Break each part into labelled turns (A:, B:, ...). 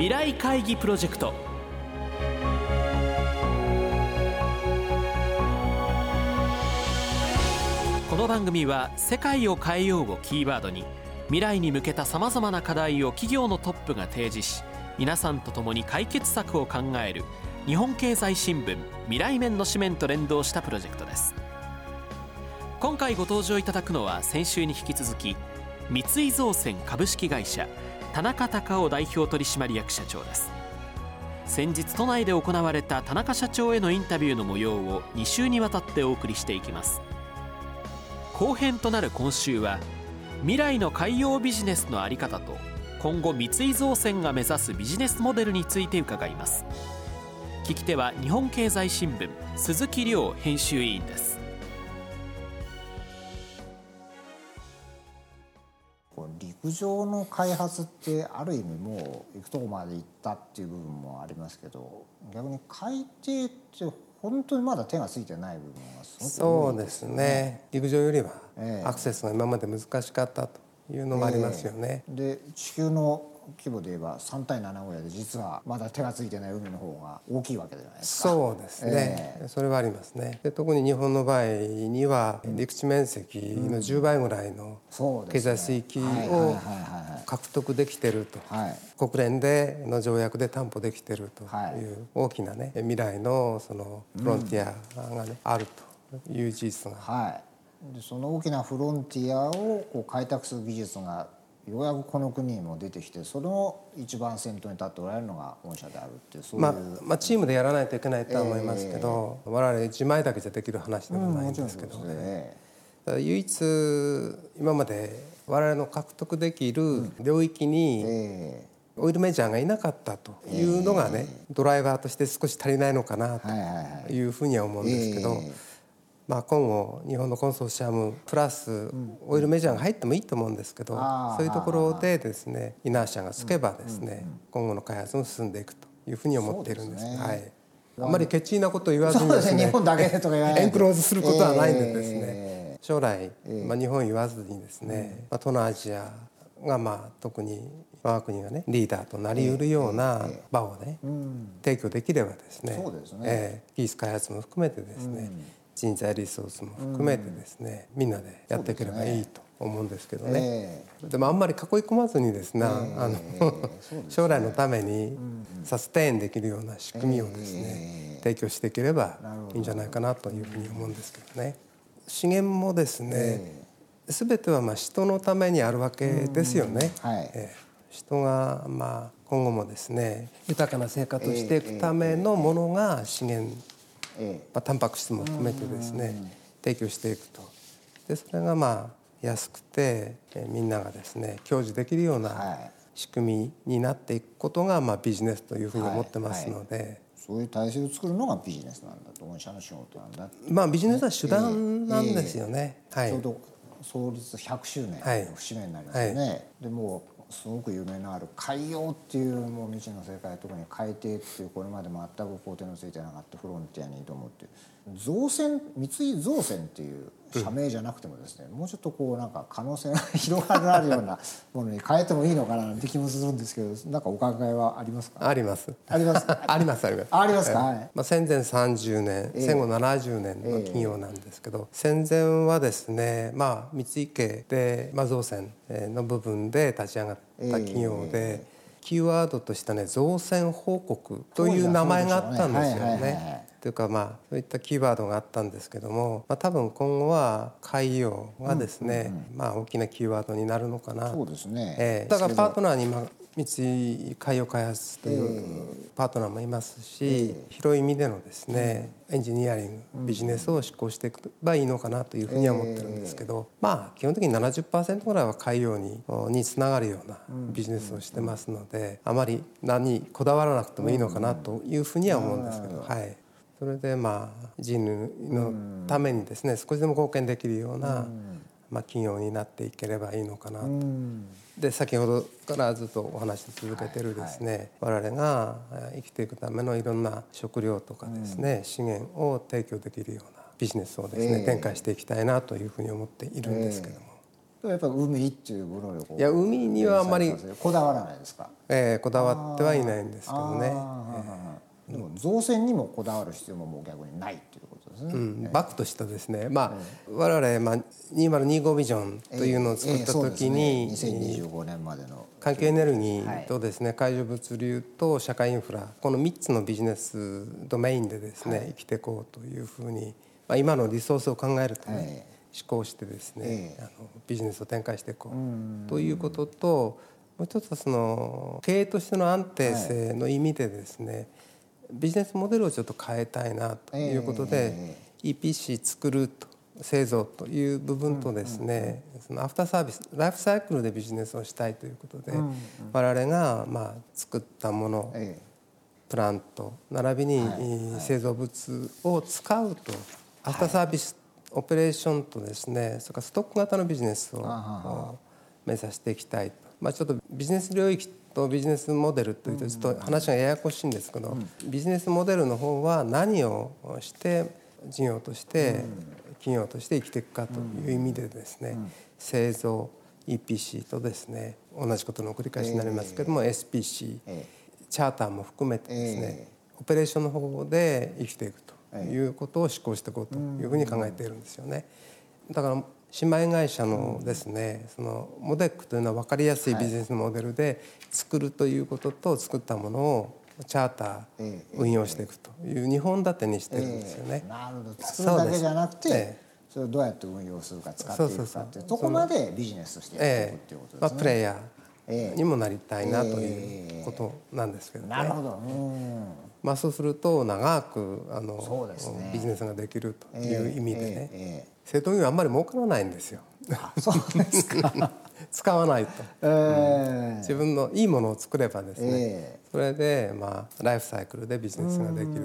A: 未来会議プロジェクト。この番組は「世界を変えよう」をキーワードに未来に向けたさまざまな課題を企業のトップが提示し皆さんと共に解決策を考える日本経済新聞未来面の紙面と連動したプロジェクトです。今回ご登場いただくのは先週に引き続き三井造船株式会社田中隆夫代表取締役社長です。先日都内で行われた田中社長へのインタビューの模様を2週にわたってお送りしていきます。後編となる今週は未来の海洋ビジネスの在り方と今後三井造船が目指すビジネスモデルについて伺います。聞き手は日本経済新聞鈴木亮編集委員です。
B: 陸上の開発ってある意味もう行くとこまで行ったっていう部分もありますけど逆に海底って本当にまだ手がついてない部分がすごく
C: そうですね。陸上よりはアクセスが今まで難しかったというのもありますよね。
B: えー、で地球の規模で言えば3対7ぐらいで実はまだ手がついてない海の方が大きいわけじゃないです
C: か。そうですね、えー、それはありますね。で特に日本の場合には陸地面積の10倍ぐらいの経済水域を獲得できてると、はい、国連での条約で担保できてるという大きなね未来のそのフロンティアがね、あるという事実が。
B: はい。でその大きなフロンティアをこう開拓する技術がようやくこの国にも出てきてその一番先頭に立っておられるのが御社であるっていうそういう、まあ、
C: まあチームでやらないといけないとは思いますけど、えー、我々自前だけじゃできる話でもないんですけど、ね、唯一今まで我々の獲得できる領域に、えーオイルメジャーがいなかったというのがね、ドライバーとして少し足りないのかなというふうには思うんですけど。まあ、今後日本のコンソーシアムプラスオイルメジャーが入ってもいいと思うんですけど、そういうところでですねイナーシャがつけばですね、今後の開発も進んでいくというふうに思っているんです。ですね、はい。あまりケチなこと言わずにですね、
B: 日本だけとか言わ
C: ないエンクローズすることはないんでですね、将来、まあ、日本言わずにですね、まあ、東南アジアがまあ特に我が国がねリーダーとなりうるような場をね、提供できればですねそうですね、えー、技術開発も含めてですね、人材リソースも含めてですね、みんなでやっていければいいと思うんですけどね、えー、でもあんまり囲い込まずにですね、えー、あの、えー、将来のためにサステインできるような仕組みをですね、提供していければいいんじゃないかなというふうに思うんですけどね。資源もですね、すべてはまあ人のためにあるわけですよね。はい、えー、人がまあ今後もですね豊かな生活をしていくためのものが資源まあ、タンパク質も含めてですね提供していくと。でそれがまあ安くてみんながですね享受できるような仕組みになっていくことがまあビジネスというふうに思ってますので。はいはい。
B: そういう体制を作るのがビジネスなんだと御社の仕事なんだ
C: まあビジネスは手段なんですよね、
B: えーえ。ー、はい、ちょうど創立100周年の節目になりますね、はい。はい、でもすごく夢のある海洋っていうもう未知の世界特に海底っていうこれまで全く工程のついてなかったフロンティアに挑むっていう。造船三井造船っていう社名じゃなくてもですね、うん、もうちょっとこうなんか可能性が広がるような ものに変えてもいいのかななんて気もするんですけどなんかお考えはありますか？
C: あります。
B: あります？
C: ありますあります。
B: ありますか、はい、
C: まあ、戦前30年、えー、戦後70年の企業なんですけど、えー、戦前はですねまあ三井家で、まあ、造船の部分で立ち上がった企業で、えーキーワードとしたね造船報告という名前があったんですよね。というかまあそういったキーワードがあったんですけども、まあ、多分今後は海洋がですね、まあ大きなキーワードになるのかな。
B: そうですね。
C: えー、だからパートナーに今三井海洋開発というパートナーもいますし、広い意味でのですねエンジニアリングビジネスを執行していけばいいのかなというふうには思ってるんですけど、まあ基本的に70%ぐらいは海洋ににつながるようなビジネスをしてますのであまり何こだわらなくてもいいのかなというふうには思うんですけど、はい。それでまあ人類のためにですね少しでも貢献できるような、まあ、企業になっていければいいのかなと。で先ほどからずっとお話し続けてるですね、はい。はい、我々が生きていくためのいろんな食料とかですね、うん、資源を提供できるようなビジネスをですね、えー、展開していきたいなというふうに思っているんですけども。
B: えやっぱ海っていう部能力
C: いや海にはあんまり
B: こだわらないですか？
C: ええこだわってはいないんですけどね、
B: でも造船にもこだわる必要ももう逆にないっていうことですね、う
C: ん、バックとしてですね。まあ、えー、我々、まあ、2025ビジョンというのを作った時に、
B: えーえーね、2025年までの
C: 環境エネルギーとですね、海上物流と社会インフラこの3つのビジネスドメインでですね、はい、生きていこうというふうに、まあ、今のリソースを考えるとね、はい、思考してですね、あのビジネスを展開していこうということともう一つはその経営としての安定性の意味でですね、ビジネスモデルをちょっと変えたいなということで、EPC 作ると製造という部分とですね、そのアフターサービスライフサイクルでビジネスをしたいということで、我々がまあ作ったもの、プラント並びに製造物を使うと、アフターサービスオペレーションとですねそれからストック型のビジネスを目指していきたいと、まあ、ちょっとビジネス領域とビジネスモデルというとちょっと話がややこしいんですけど、ビジネスモデルの方は何をして事業として企業として生きていくかという意味でですね、製造 EPC とですね同じことの繰り返しになりますけども、SPC、チャーターも含めてですね、オペレーションの方で生きていくということを施行していこうというふうに考えているんですよね。だから姉妹会社のですね、そのモデックというのは分かりやすいビジネスモデルで作るということと作ったものをチャーター運用していくという2本立てにしてるんですよね。
B: なるほど。作るだけじゃなくてそれをどうやって運用するか使っていくかっていうとこまでビジネスとしてやっていくっていうことですね。まあ、
C: プレイヤーにもなりたいなということなんですけどね。
B: なるほど、
C: まあ、そうすると長くあの、ね、ビジネスができるという意味でね、製造業はあんまり儲からないんですよ。
B: そうですか。
C: 使わないと、えー、自分のいいものを作ればですね、えー、それでまあライフサイクルでビジネスができる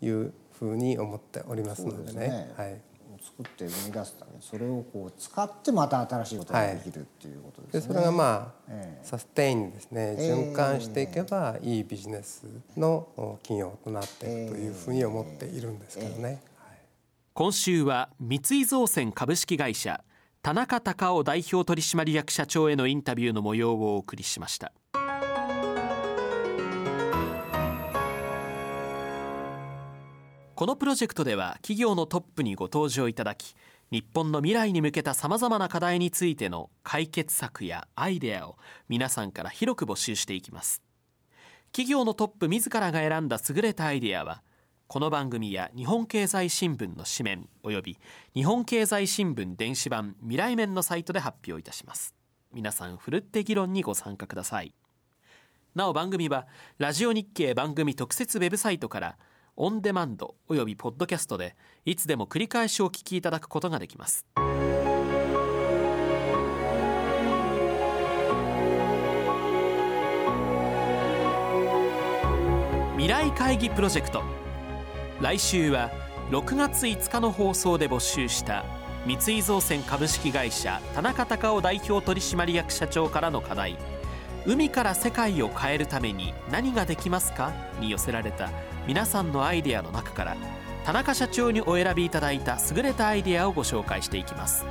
C: というふうに思っておりますのでね。でね。はい。
B: 作って生み出すためそれをこう使ってまた新しいことができるっていうことです
C: ね。はい、でそれがまあ、えー、サステインですね。循環していけばいいビジネスの企業となっていくというふうに思っているんですけどね。
A: 今週は三井造船株式会社田中隆夫代表取締役社長へのインタビューの模様をお送りしました。このプロジェクトでは企業のトップにご登場いただき日本の未来に向けたさまざまな課題についての解決策やアイデアを皆さんから広く募集していきます。企業のトップ自らが選んだ優れたアイデアはこの番組や日本経済新聞の紙面および日本経済新聞電子版未来面のサイトで発表いたします。皆さんふるって議論にご参加ください。なお番組はラジオ日経番組特設ウェブサイトからオンデマンドおよびポッドキャストでいつでも繰り返しお聞きいただくことができます。未来会議プロジェクト来週は6月5日の放送で募集した三井造船株式会社田中隆夫代表取締役社長からの課題海から世界を変えるために何ができますかに寄せられた皆さんのアイデアの中から田中社長にお選びいただいた優れたアイデアをご紹介していきます